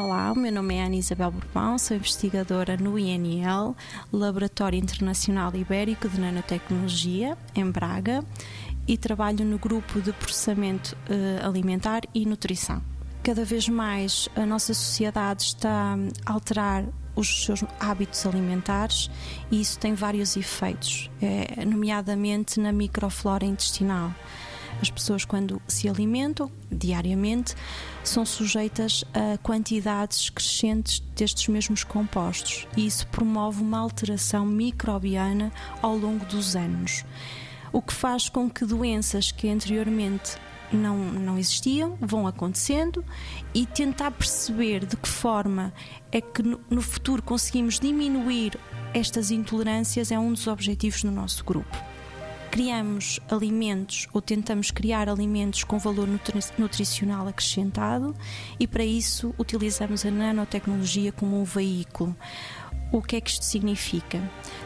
Olá, o meu nome é Ana Isabel Bourbon, sou investigadora no INL, Laboratório Internacional Ibérico de Nanotecnologia, em Braga, e trabalho no grupo de processamento uh, alimentar e nutrição. Cada vez mais a nossa sociedade está a alterar os seus hábitos alimentares e isso tem vários efeitos, é, nomeadamente na microflora intestinal. As pessoas, quando se alimentam diariamente, são sujeitas a quantidades crescentes destes mesmos compostos. E isso promove uma alteração microbiana ao longo dos anos, o que faz com que doenças que anteriormente não, não existiam, vão acontecendo e tentar perceber de que forma é que no, no futuro conseguimos diminuir estas intolerâncias é um dos objetivos do nosso grupo criamos alimentos ou tentamos criar alimentos com valor nutri nutricional acrescentado e para isso utilizamos a nanotecnologia como um veículo. O que é que isto significa?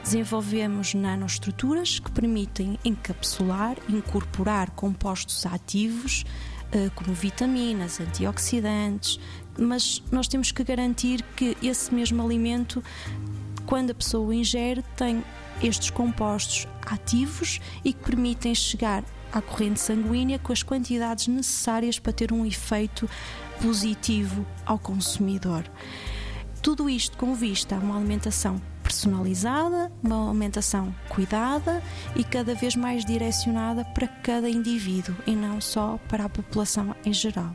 Desenvolvemos nanoestruturas que permitem encapsular, incorporar compostos ativos eh, como vitaminas, antioxidantes, mas nós temos que garantir que esse mesmo alimento, quando a pessoa o ingere, tem estes compostos ativos e que permitem chegar à corrente sanguínea com as quantidades necessárias para ter um efeito positivo ao consumidor. Tudo isto com vista a uma alimentação personalizada, uma alimentação cuidada e cada vez mais direcionada para cada indivíduo e não só para a população em geral.